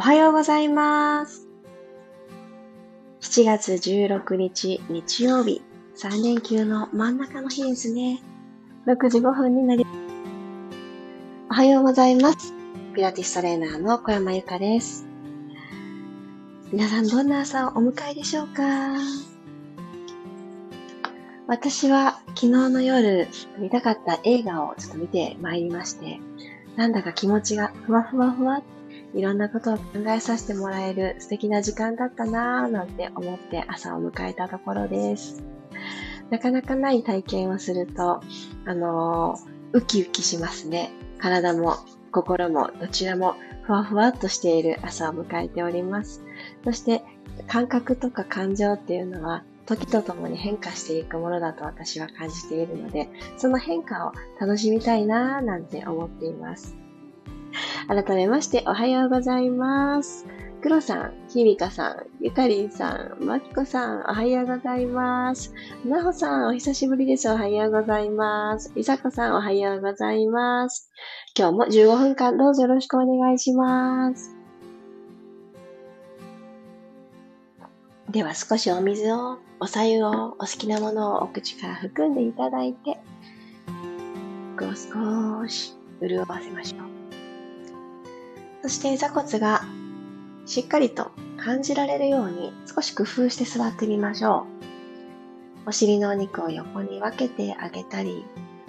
おはようございます。7月16日日曜日、3連休の真ん中の日ですね。6時5分になり、おはようございます。ピラティストレーナーの小山由かです。皆さんどんな朝をお迎えでしょうか？私は昨日の夜見たかった映画をちょっと見てまいりまして、なんだか気持ちがふわふわふわっいろんなことを考えさせてもらえる素敵な時間だったなぁなんて思って朝を迎えたところです。なかなかない体験をすると、あのーウキウキしますね。体も心もどちらもふわふわっとしている朝を迎えております。そして感覚とか感情っていうのは時とともに変化していくものだと私は感じているので、その変化を楽しみたいなぁなんて思っています。改めましておはようございます。黒さん、ひみかさん、ゆかりんさん、まきこさん、おはようございます。なほさん、お久しぶりです。おはようございます。いさこさん、おはようございます。今日も15分間どうぞよろしくお願いします。では少しお水を、お茶湯を、お好きなものをお口から含んでいただいて、少し潤わせましょう。そして座骨がしっかりと感じられるように少し工夫して座ってみましょう。お尻のお肉を横に分けてあげたり、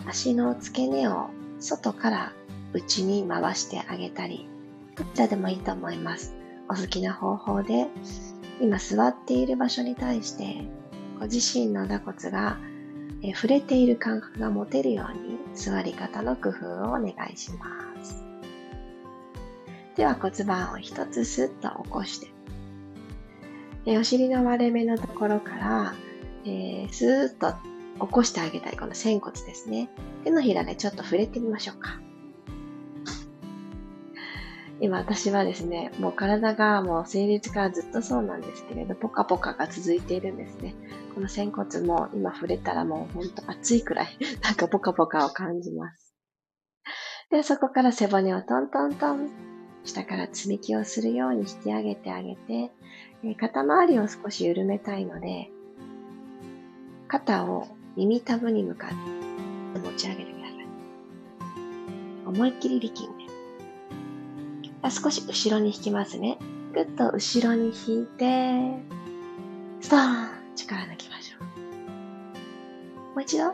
足の付け根を外から内に回してあげたり、どちらでもいいと思います。お好きな方法で、今座っている場所に対して、ご自身の座骨が触れている感覚が持てるように座り方の工夫をお願いします。では骨盤を一つスッと起こして、えお尻の割れ目のところから、えー、スーッと起こしてあげたいこの仙骨ですね。手のひらでちょっと触れてみましょうか。今私はですね、もう体がもう生理からずっとそうなんですけれど、ポカポカが続いているんですね。この仙骨も今触れたらもうほんと熱いくらい、なんかポカポカを感じます。で、そこから背骨をトントントン、下から積み木をするように引き上げてあげて、え肩周りを少し緩めたいので、肩を耳たぶに向かって持ち上げてください。思いっきり力んで。あ少し後ろに引きますね。ぐっと後ろに引いて、ストーン力抜きましょう。もう一度、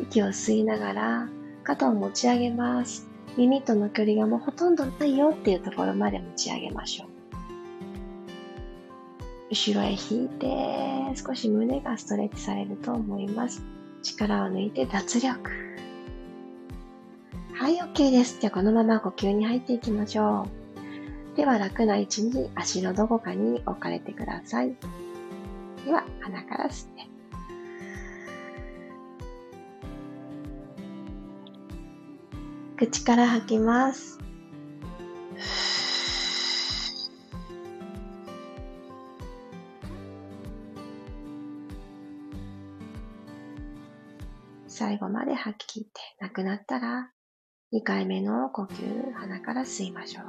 息を吸いながら、肩を持ち上げます。耳との距離がもうほとんどないよっていうところまで持ち上げましょう。後ろへ引いて、少し胸がストレッチされると思います。力を抜いて脱力。はい、OK です。じゃあこのまま呼吸に入っていきましょう。では楽な位置に足のどこかに置かれてください。では鼻から吸って。口から吐きます。最後まで吐き切って、なくなったら、2回目の呼吸、鼻から吸いましょう。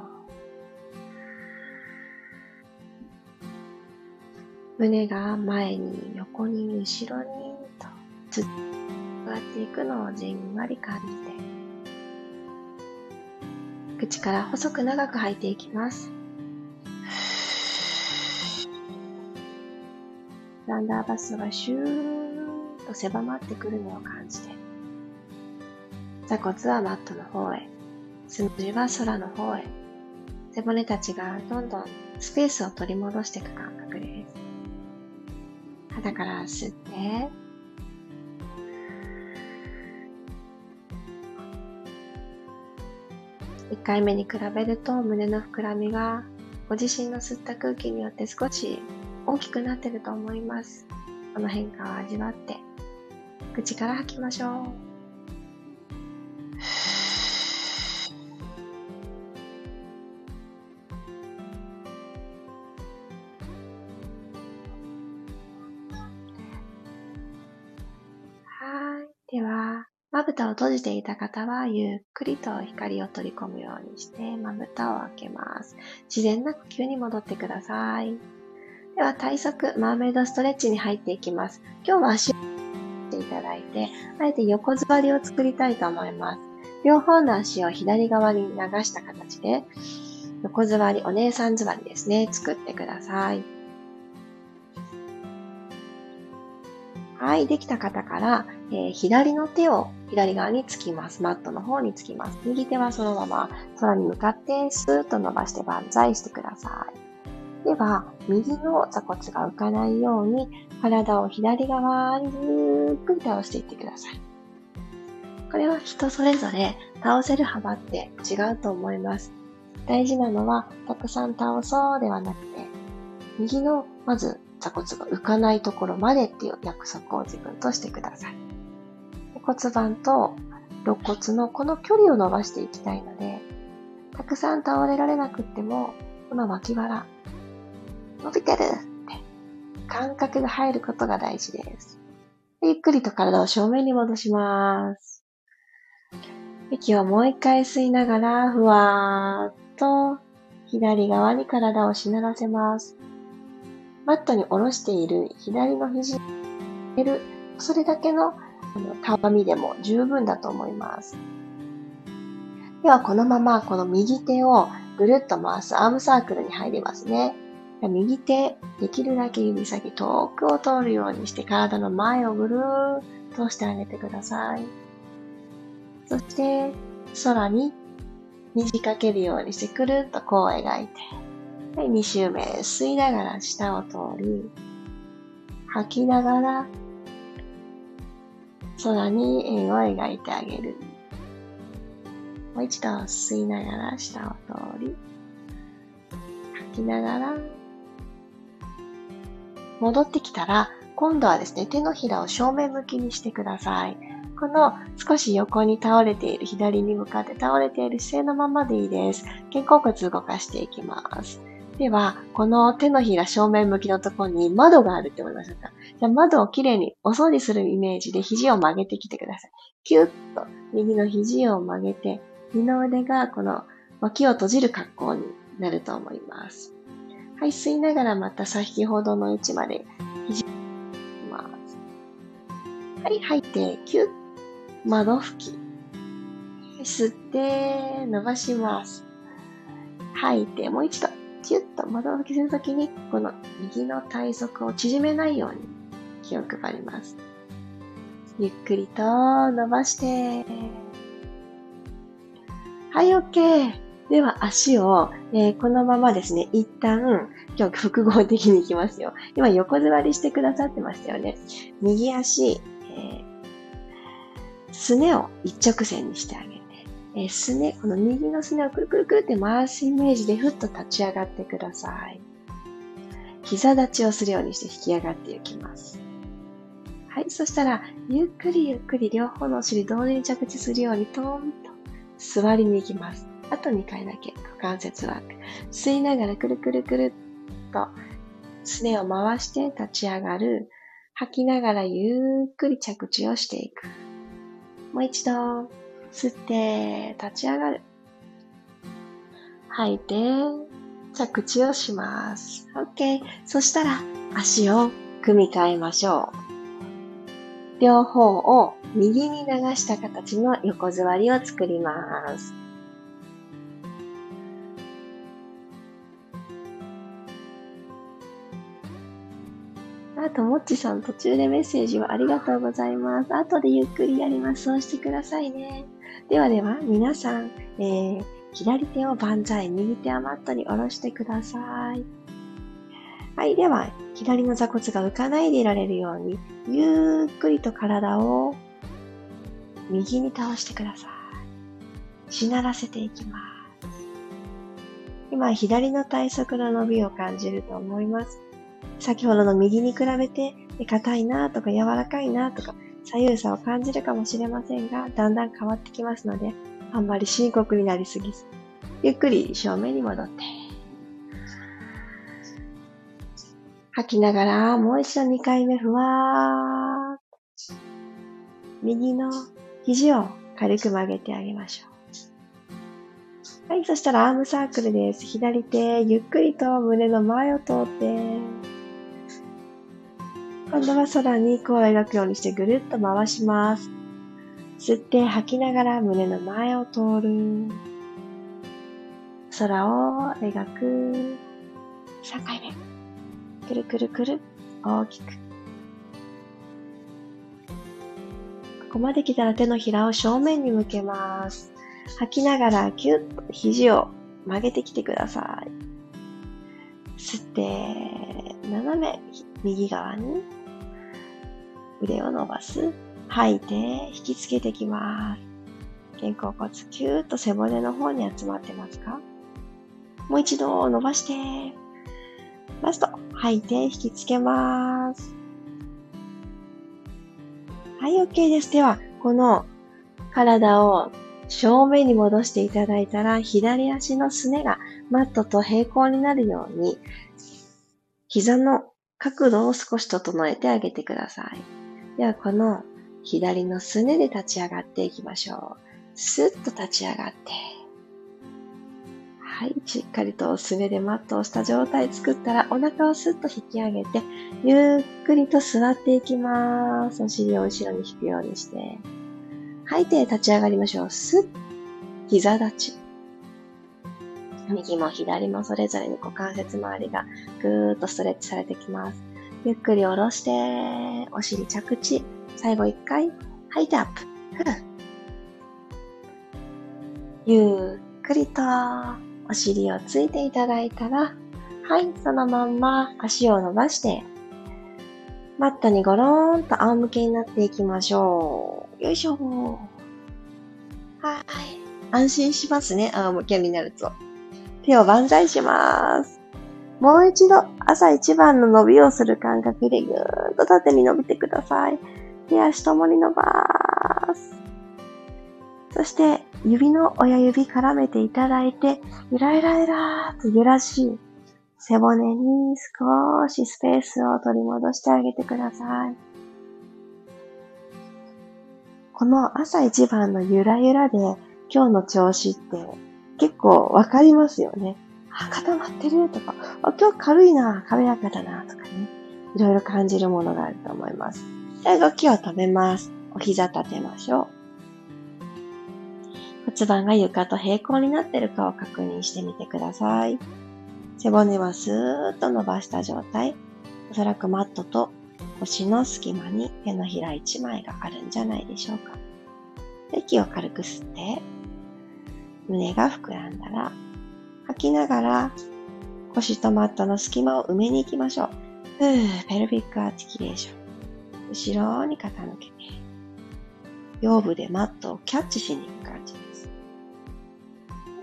胸が前に横に後ろにとずっ上がっていくのをじんわり感じて口から細く長く吐いていきます。ランダーバスがシューッと狭まってくるのを感じて。座骨はマットの方へ。つむじは空の方へ。背骨たちがどんどんスペースを取り戻していく感覚です。鼻から吸って、1回目に比べると胸の膨らみがご自身の吸った空気によって少し大きくなってると思います。この変化を味わって、口から吐きましょう。たを閉じていた方は、ゆっくりと光を取り込むようにして、まぶたを開けます。自然な呼吸に戻ってください。では、体側、マーメイドストレッチに入っていきます。今日は足をしていただいて、あえて横座りを作りたいと思います。両方の足を左側に流した形で、横座り、お姉さん座りですね、作ってください。はい、できた方から、えー、左の手を左側につきます。マットの方につきます。右手はそのまま空に向かってスーッと伸ばして万歳してください。では、右の座骨が浮かないように体を左側にゆっくり倒していってください。これは人それぞれ倒せる幅って違うと思います。大事なのはたくさん倒そうではなくて、右のまず座骨が浮かないところまでっていう約束を自分としてください。骨盤と肋骨のこの距離を伸ばしていきたいので、たくさん倒れられなくっても、この脇腹、伸びてるって感覚が入ることが大事です。ゆっくりと体を正面に戻します。息をもう一回吸いながら、ふわーっと左側に体をしならせます。マットに下ろしている左の肘る、それだけのたわみでも十分だと思います。では、このままこの右手をぐるっと回すアームサークルに入りますね。右手、できるだけ指先遠くを通るようにして体の前をぐるーっとしてあげてください。そして、空に虹かけるようにしてくるっとこう描いて。はい、2周目、吸いながら下を通り、吐きながら空に円を描いてあげる。もう一度吸いながら下を通り、吐きながら、戻ってきたら、今度はですね、手のひらを正面向きにしてください。この少し横に倒れている、左に向かって倒れている姿勢のままでいいです。肩甲骨動かしていきます。では、この手のひら正面向きのところに窓があるって思いましたか？じゃあ窓をきれいにお掃除するイメージで肘を曲げてきてください。キュッと右の肘を曲げて、二の腕がこの脇を閉じる格好になると思います。はい、吸いながらまた先ほどの位置まで肘をます。はい、吐いて、キュッ、窓拭き。吸って、伸ばします。吐いて、もう一度。キュッと窓拭きするときに、この右の体側を縮めないように気を配ります。ゆっくりと伸ばして。はい、OK。では足を、えー、このままですね、一旦、今日複合的にいきますよ。今横座りしてくださってましたよね。右足、えー、すねを一直線にしてあげる。えすね、この右のすねをくるくるくるって回すイメージでふっと立ち上がってください。膝立ちをするようにして引き上がっていきます。はい、そしたら、ゆっくりゆっくり両方のお尻同時に着地するようにトーンと座りに行きます。あと2回だけ股関節ワーク。吸いながらくるくるくるっとすねを回して立ち上がる。吐きながらゆっくり着地をしていく。もう一度。吸って、立ち上がる。吐いて、着地をします。OK。そしたら、足を組み替えましょう。両方を右に流した形の横座りを作ります。あと、もっちさん途中でメッセージをありがとうございます。後でゆっくりやります。そうしてくださいね。ではでは、皆さん、えー、左手を万歳、右手はマットに下ろしてください。はい、では、左の座骨が浮かないでいられるように、ゆっくりと体を右に倒してください。しならせていきます。今、左の体側の伸びを感じると思います。先ほどの右に比べて、硬いなとか柔らかいなとか、左右差を感じるかもしれませんが、だんだん変わってきますので、あんまり深刻になりすぎず、ゆっくり正面に戻って、吐きながら、もう一度2回目、ふわーっ右の肘を軽く曲げてあげましょう。はい、そしたらアームサークルです。左手、ゆっくりと胸の前を通って、今度は空に弧を描くようにしてぐるっと回します。吸って吐きながら胸の前を通る。空を描く。3回目。くるくるくる。大きく。ここまで来たら手のひらを正面に向けます。吐きながらキュッと肘を曲げてきてください。吸って、斜め右側に腕を伸ばす。吐いて、引きつけてきます。肩甲骨、キューッと背骨の方に集まってますか？もう一度伸ばして、ラスト、吐いて、引きつけます。はい、OK です。では、この体を正面に戻していただいたら、左足のすねがマットと平行になるように、膝の角度を少し整えてあげてください。ではこの左のすねで立ち上がっていきましょう。スッと立ち上がって。はい、しっかりとすねでマットをした状態作ったらお腹をスッと引き上げて、ゆっくりと座っていきます。お尻を後ろに引くようにして。吐いて立ち上がりましょう。スッ。膝立ち。右も左もそれぞれに股関節周りがぐーっとストレッチされてきます。ゆっくり下ろして、お尻着地。最後一回、吐いてアップ。ゆっくりとお尻をついていただいたら、はい、そのまんま足を伸ばして、マットにゴローンと仰向けになっていきましょう。よいしょはい。安心しますね、仰向けになると。手を万歳します。もう一度朝一番の伸びをする感覚でぐーんと縦に伸びてください。手足ともに伸ばす。そして指の親指絡めていただいて、ゆらゆらゆらーと揺らし、背骨に少しスペースを取り戻してあげてください。この朝一番のゆらゆらで今日の調子って結構わかりますよね。あ、固まってるとか、あ、今日軽いな、軽やかだな、とかね。いろいろ感じるものがあると思います。で動きを止めます。お膝立てましょう。骨盤が床と平行になってるかを確認してみてください。背骨はスーッと伸ばした状態。おそらくマットと腰の隙間に手のひら一枚があるんじゃないでしょうか。息を軽く吸って、胸が膨らんだら吐きながら腰とマットの隙間を埋めに行きましょう。ふー、ペルビックアーティキュレーション。後ろに傾けて、腰部でマットをキャッチしに行く感じで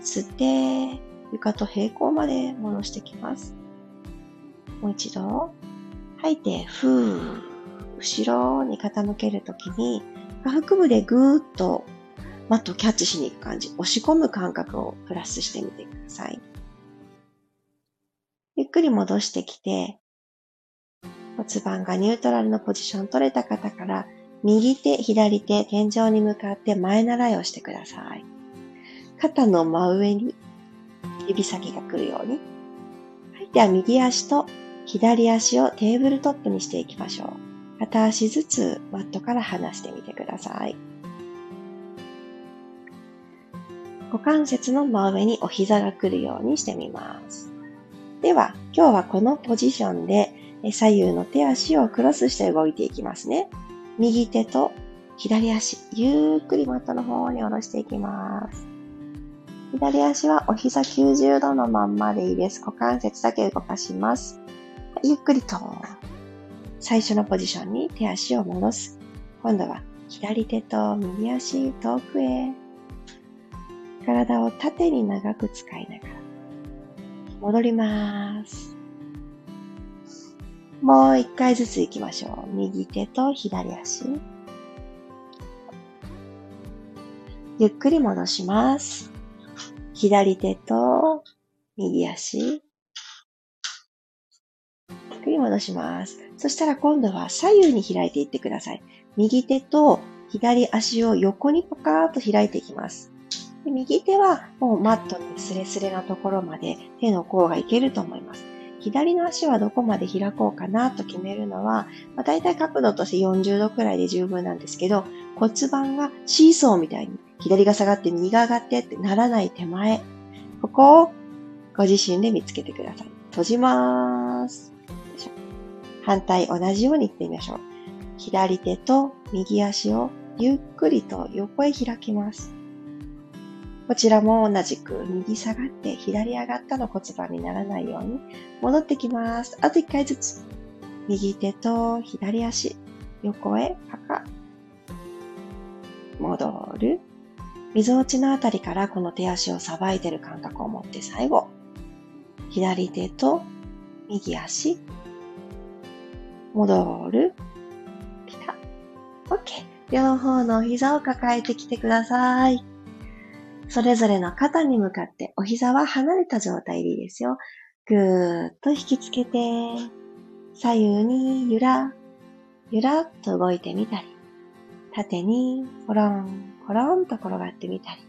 す。吸って、床と平行まで戻してきます。もう一度、吐いて、ふー、後ろに傾けるときに、下腹部でぐーっとマットをキャッチしに行く感じ、押し込む感覚をプラスしてみてください。ゆっくり戻してきて、骨盤がニュートラルのポジション取れた方から、右手、左手、天井に向かって前習いをしてください。肩の真上に指先が来るように。はい。では、右足と左足をテーブルトップにしていきましょう。片足ずつマットから離してみてください。股関節の真上にお膝が来るようにしてみます。では、今日はこのポジションで左右の手足をクロスして動いていきますね。右手と左足、ゆっくりマットの方に下ろしていきます。左足はお膝90度のまんまでいいです。股関節だけ動かします。ゆっくりと最初のポジションに手足を戻す。今度は左手と右足遠くへ体を縦に長く使いながら戻ります。もう一回ずつ行きましょう。右手と左足。ゆっくり戻します。左手と右足。ゆっくり戻します。そしたら今度は左右に開いていってください。右手と左足を横にパカーッと開いていきます。で右手はもうマットにスレスレなところまで手の甲がいけると思います。左の足はどこまで開こうかなと決めるのは、まあ、大体角度として40度くらいで十分なんですけど、骨盤がシーソーみたいに左が下がって右が上がってってならない手前、ここをご自身で見つけてください。閉じます。反対同じように行ってみましょう。左手と右足をゆっくりと横へ開きます。こちらも同じく右下がって左上がったの骨盤にならないように戻ってきます。あと一回ずつ。右手と左足、横へパカ。戻る。溝落ちのあたりからこの手足をさばいてる感覚を持って最後。左手と右足。戻る。ピタ。OK。両方の膝を抱えてきてください。それぞれの肩に向かってお膝は離れた状態でいいですよ。ぐーっと引きつけて、左右にゆら、ゆらっと動いてみたり、縦にコロン、コロンと転がってみたり、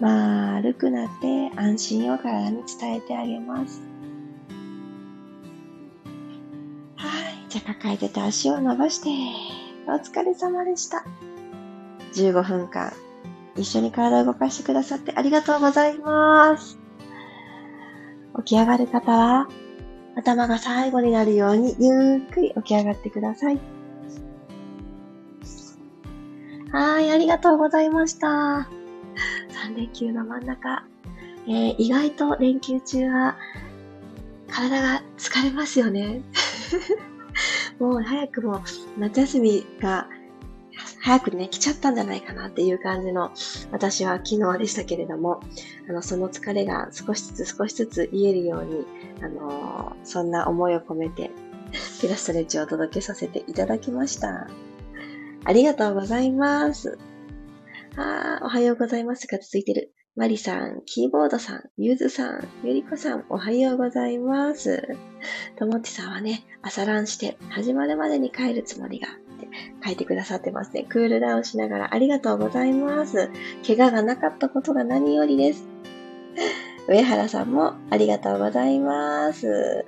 丸くなって安心を体に伝えてあげます。はい。じゃあ抱えてた足を伸ばして、お疲れ様でした。15分間一緒に体を動かしてくださってありがとうございます。起き上がる方は、頭が最後になるようにゆっくり起き上がってください。はい、ありがとうございました。3連休の真ん中、えー、意外と連休中は体が疲れますよね。もう早くも夏休みが早くね、来ちゃったんじゃないかなっていう感じの、私は昨日でしたけれども、あの、その疲れが少しずつ少しずつ癒えるように、あのそんな思いを込めて、ピラストレッチをお届けさせていただきました。ありがとうございます。あおはようございますが続いてる。マリさん、キーボードさん、ゆずさん、ゆりこさん、おはようございます。ともっちさんはね、朝ランして始まるまでに帰るつもりが書いてくださってますね。クールダウンしながらありがとうございます。怪我がなかったことが何よりです。上原さんもありがとうございます。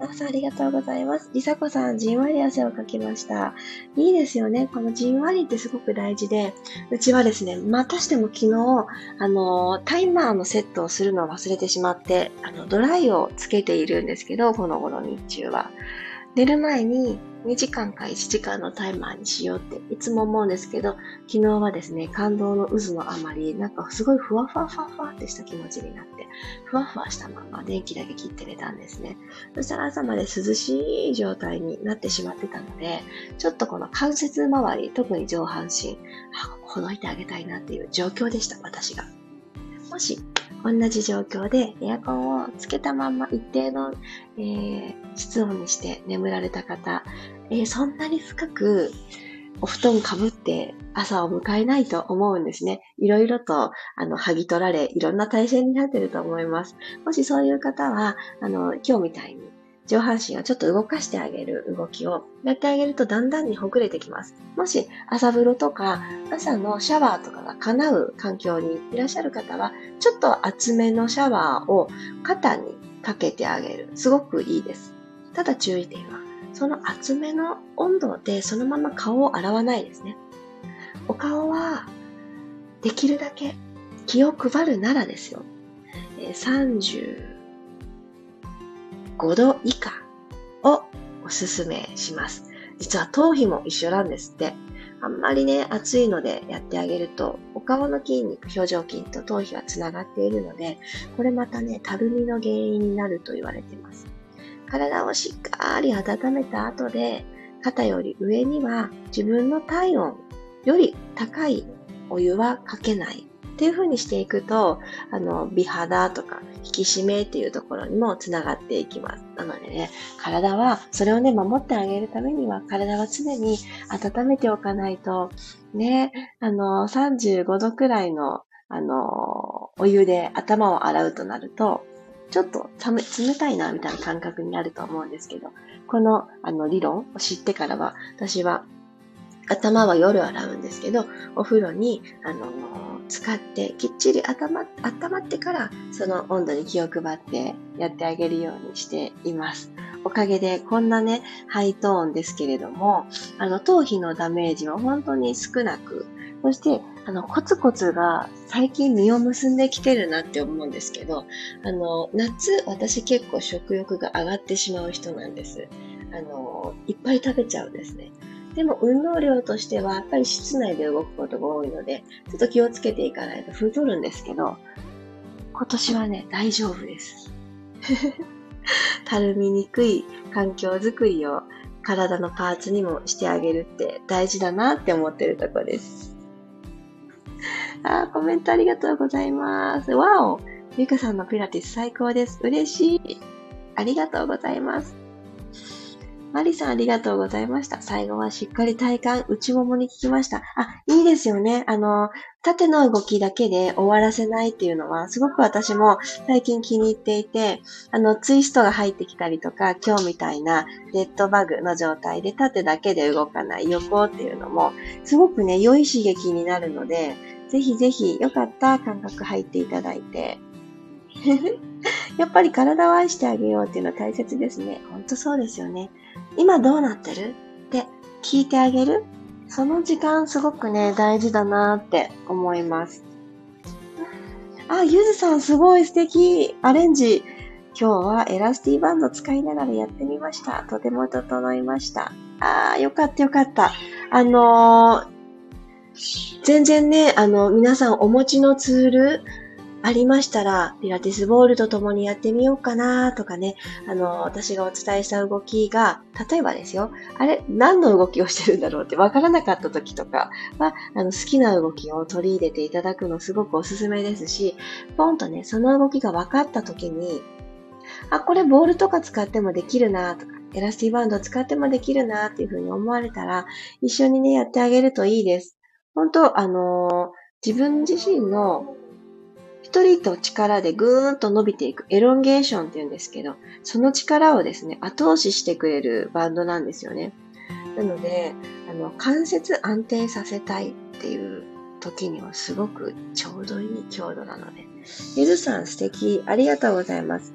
あさんありがとうございます。りさこさん、じんわり汗をかきました。いいですよね。このじんわりってすごく大事で、うちはですね、またしても昨日、あの、タイマーのセットをするのを忘れてしまって、あの、ドライをつけているんですけど、この頃日中は。寝る前に2時間か1時間のタイマーにしようっていつも思うんですけど、昨日はですね、感動の渦のあまり、なんかすごいふわふわふわふわってした気持ちになって、ふわふわしたまま電気だけ切って寝たんですね。そしたら朝まで涼しい状態になってしまってたので、ちょっとこの関節周り、特に上半身、あ、ほどいてあげたいなっていう状況でした、私が。もし同じ状況でエアコンをつけたまんま一定の、えー、室温にして眠られた方、えー、そんなに深くお布団かぶって朝を迎えないと思うんですね。いろいろと、あの、剥ぎ取られ、いろんな体制になっていると思います。もしそういう方は、あの、今日みたいに上半身をちょっと動かしてあげる動きをやってあげるとだんだんにほぐれてきます。もし朝風呂とか朝のシャワーとかが叶う環境にいらっしゃる方は、ちょっと厚めのシャワーを肩にかけてあげる。すごくいいです。ただ注意点は、その厚めの温度でそのまま顔を洗わないですね。お顔はできるだけ気を配るならですよ。30 5度以下をおすすめします。実は頭皮も一緒なんですって。あんまりね、暑いのでやってあげると、お顔の筋肉、表情筋と頭皮はつながっているので、これまたね、たるみの原因になると言われています。体をしっかり温めた後で、肩より上には自分の体温より高いお湯はかけないっていう風にしていくと、あの、美肌とか引き締めっていうところにもつながっていきます。なのでね、体は、それをね、守ってあげるためには、体は常に温めておかないと、ね、あの、35度くらいの、あの、お湯で頭を洗うとなると、ちょっと冷たいな、みたいな感覚になると思うんですけど、この、あの、理論を知ってからは、私は頭は夜洗うんですけど、お風呂に、あの、使ってきっちり頭、温まってからその温度に気を配ってやってあげるようにしています。おかげでこんなね、ハイトーンですけれども、あの、頭皮のダメージは本当に少なく、そして、あの、コツコツが最近実を結んできてるなって思うんですけど、あの、夏、私結構食欲が上がってしまう人なんです。あの、いっぱい食べちゃうんですね。でも運動量としてはやっぱり室内で動くことが多いので、ちょっと気をつけていかないと太るんですけど、今年はね、大丈夫です。たるみにくい環境づくりを体のパーツにもしてあげるって大事だなって思ってるとこです。あコメントありがとうございます。わおゆかさんのピラティス最高です。嬉しい。ありがとうございます。マリさんありがとうございました。最後はしっかり体幹、内ももに効きました。あ、いいですよね。あの、縦の動きだけで終わらせないっていうのは、すごく私も最近気に入っていて、あの、ツイストが入ってきたりとか、今日みたいなデッドバグの状態で縦だけで動かない横っていうのも、すごくね、良い刺激になるので、ぜひぜひよかった感覚入っていただいて。やっぱり体を愛してあげようっていうのは大切ですね。ほんとそうですよね。今どうなってる？って聞いてあげる？その時間すごくね、大事だなって思います。あ、ゆずさんすごい素敵アレンジ。今日はエラスティバンド使いながらやってみました。とても整いました。あー、よかったよかった。あのー、全然ね、あの、皆さんお持ちのツール、ありましたら、ピラティスボールと共にやってみようかなとかね、あの、私がお伝えした動きが、例えばですよ、あれ、何の動きをしてるんだろうってわからなかった時とかは、あの、好きな動きを取り入れていただくのすごくおすすめですし、ポンとね、その動きが分かった時に、あ、これボールとか使ってもできるなとか、エラスティバンド使ってもできるなっていうふうに思われたら、一緒にね、やってあげるといいです。本当あのー、自分自身の一人と力でぐーんと伸びていくエロンゲーションって言うんですけど、その力をですね、後押ししてくれるバンドなんですよね。なので、あの、関節安定させたいっていう時にはすごくちょうどいい強度なので。ゆずさん素敵。ありがとうございます。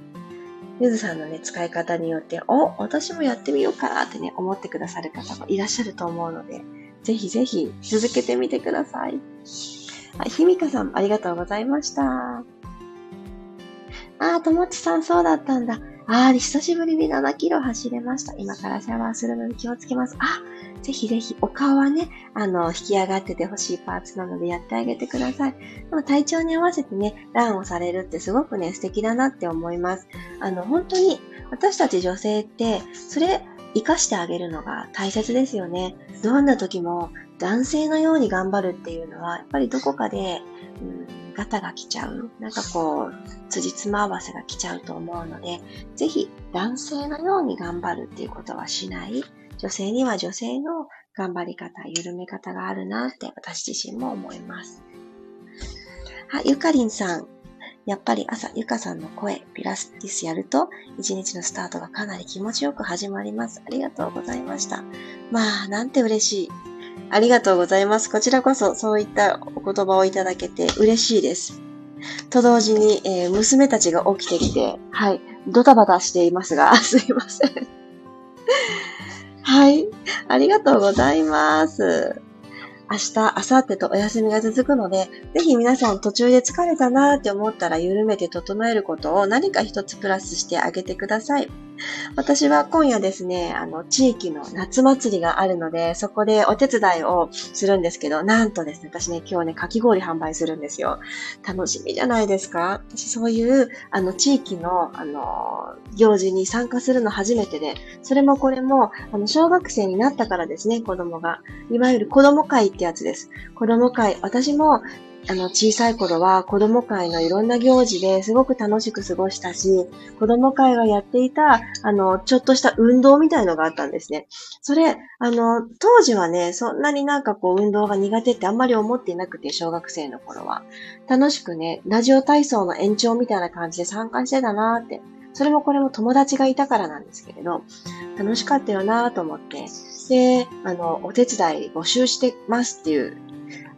ゆずさんのね、使い方によって、お、私もやってみようかなってね、思ってくださる方もいらっしゃると思うので、ぜひぜひ続けてみてください。あ、ひみかさん、ありがとうございました。あともちさん、そうだったんだ。あー、久しぶりに7キロ走れました。今からシャワーするのに気をつけます。あ、ぜひぜひ、お顔はね、あの、引き上がっててほしいパーツなのでやってあげてください。でも体調に合わせてね、ランをされるってすごくね、素敵だなって思います。あの、本当に、私たち女性って、それ、活かしてあげるのが大切ですよね。どんな時も男性のように頑張るっていうのは、やっぱりどこかで、うん、ガタが来ちゃう。なんかこう、辻褄合わせが来ちゃうと思うので、ぜひ男性のように頑張るっていうことはしない。女性には女性の頑張り方、緩め方があるなって私自身も思います。はい、ゆかりんさん。やっぱり朝、ゆかさんの声、ピラスティスやると、一日のスタートがかなり気持ちよく始まります。ありがとうございました。まあ、なんて嬉しい。ありがとうございます。こちらこそそういったお言葉をいただけて嬉しいです。と同時に、えー、娘たちが起きてきて、はい、ドタバタしていますが、すいません。はい、ありがとうございます。明日、明後日とお休みが続くので、ぜひ皆さん途中で疲れたなーって思ったら緩めて整えることを何か一つプラスしてあげてください。私は今夜ですね、あの、地域の夏祭りがあるので、そこでお手伝いをするんですけど、なんとですね、私ね、今日ね、かき氷販売するんですよ。楽しみじゃないですか私そういう、あの、地域の、あの、行事に参加するの初めてで、それもこれも、あの、小学生になったからですね、子供が。いわゆる子供会ってやつです。子供会。私もあの、小さい頃は子供会のいろんな行事ですごく楽しく過ごしたし、子供会がやっていた、あの、ちょっとした運動みたいのがあったんですね。それ、あの、当時はね、そんなになんかこう運動が苦手ってあんまり思っていなくて、小学生の頃は。楽しくね、ラジオ体操の延長みたいな感じで参加してたなーって。それもこれも友達がいたからなんですけれど、楽しかったよなーと思って、で、あの、お手伝い募集してますっていう、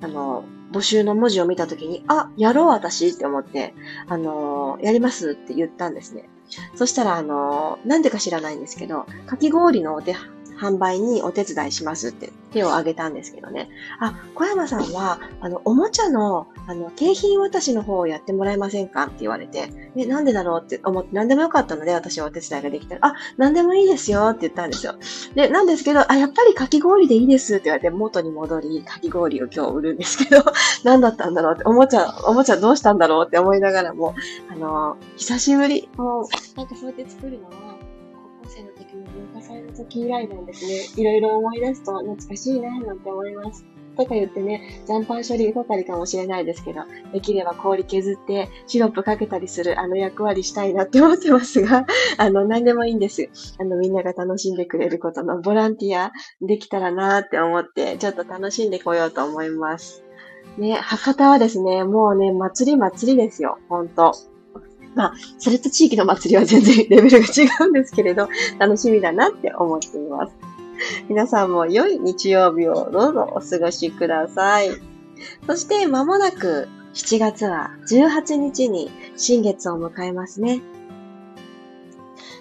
あの、募集の文字を見たときに、あ、やろう私って思って、あの、やりますって言ったんですね。そしたら、あの、なんでか知らないんですけど、かき氷のお手販売にお手伝いしますって手を挙げたんですけどね。あ、小山さんは、あの、おもちゃの、あの、景品渡しの方をやってもらえませんかって言われて、え、なんでだろうって思って、何でもよかったので、私はお手伝いができたら、あ、何でもいいですよって言ったんですよ。で、なんですけど、あ、やっぱりかき氷でいいですって言われて、元に戻り、かき氷を今日売るんですけど、何だったんだろうって、おもちゃ、おもちゃどうしたんだろうって思いながらも、あの、久しぶり、もう、なんかそうやって作るのは、高校生の時の文化祭の時以来なんですね。いろいろ思い出すと懐かしいななんて思います。とか言ってね、残飯処理ばかりかもしれないですけど、できれば氷削ってシロップかけたりするあの役割したいなって思ってますが、あの、何でもいいんです。あの、みんなが楽しんでくれることのボランティアできたらなって思って、ちょっと楽しんでこようと思います。ね、博多はですね、もうね、祭り祭りですよ、ほんと。まあ、それと地域の祭りは全然レベルが違うんですけれど、楽しみだなって思っています。皆さんも良い日曜日をどうぞお過ごしください。そして間もなく7月は18日に新月を迎えますね。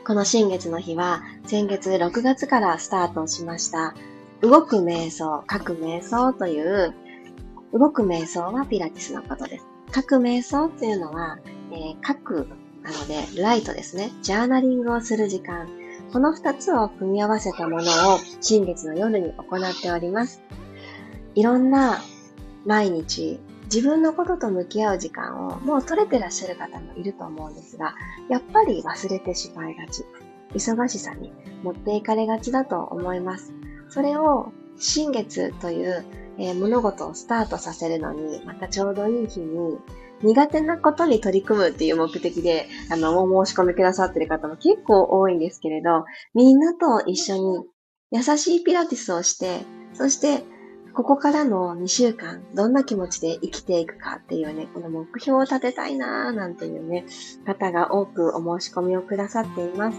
この新月の日は先月6月からスタートしました動く瞑想、書く瞑想という動く瞑想はピラティスのことです。書く瞑想っていうのはえー、書くなので、ライトですね。ジャーナリングをする時間。この二つを組み合わせたものを新月の夜に行っております。いろんな毎日自分のことと向き合う時間をもう取れてらっしゃる方もいると思うんですが、やっぱり忘れてしまいがち。忙しさに持っていかれがちだと思います。それを新月という、えー、物事をスタートさせるのに、またちょうどいい日に苦手なことに取り組むっていう目的で、あの、お申し込みくださってる方も結構多いんですけれど、みんなと一緒に優しいピラティスをして、そして、ここからの2週間、どんな気持ちで生きていくかっていうね、この目標を立てたいなーなんていうね、方が多くお申し込みをくださっています。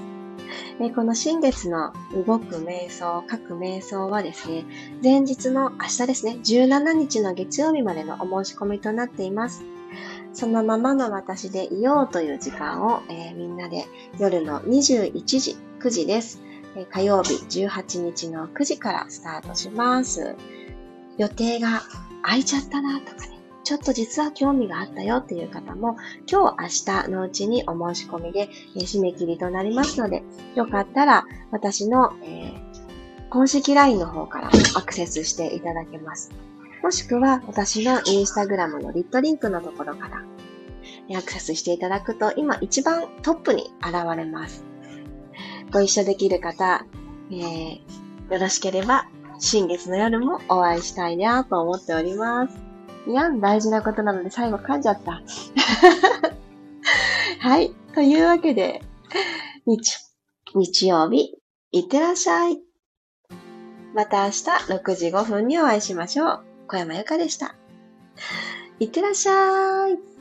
えこの新月の動く瞑想、書く瞑想はですね、前日の明日ですね、17日の月曜日までのお申し込みとなっています。そのままの私でいようという時間を、えー、みんなで夜の21時、9時です、えー、火曜日18日の9時からスタートします。予定が空いちゃったなとかね、ちょっと実は興味があったよっていう方も、今日明日のうちにお申し込みで、締め切りとなりますので、よかったら私の、えー、公式 LINE の方からアクセスしていただけます。もしくは私のインスタグラムのリットリンクのところからアクセスしていただくと今一番トップに現れます。ご一緒できる方、えー、よろしければ新月の夜もお会いしたいなと思っております。いや、大事なことなので最後噛んじゃった。はい。というわけで、日、日曜日、いってらっしゃい。また明日6時5分にお会いしましょう。小山由かでした。いってらっしゃい。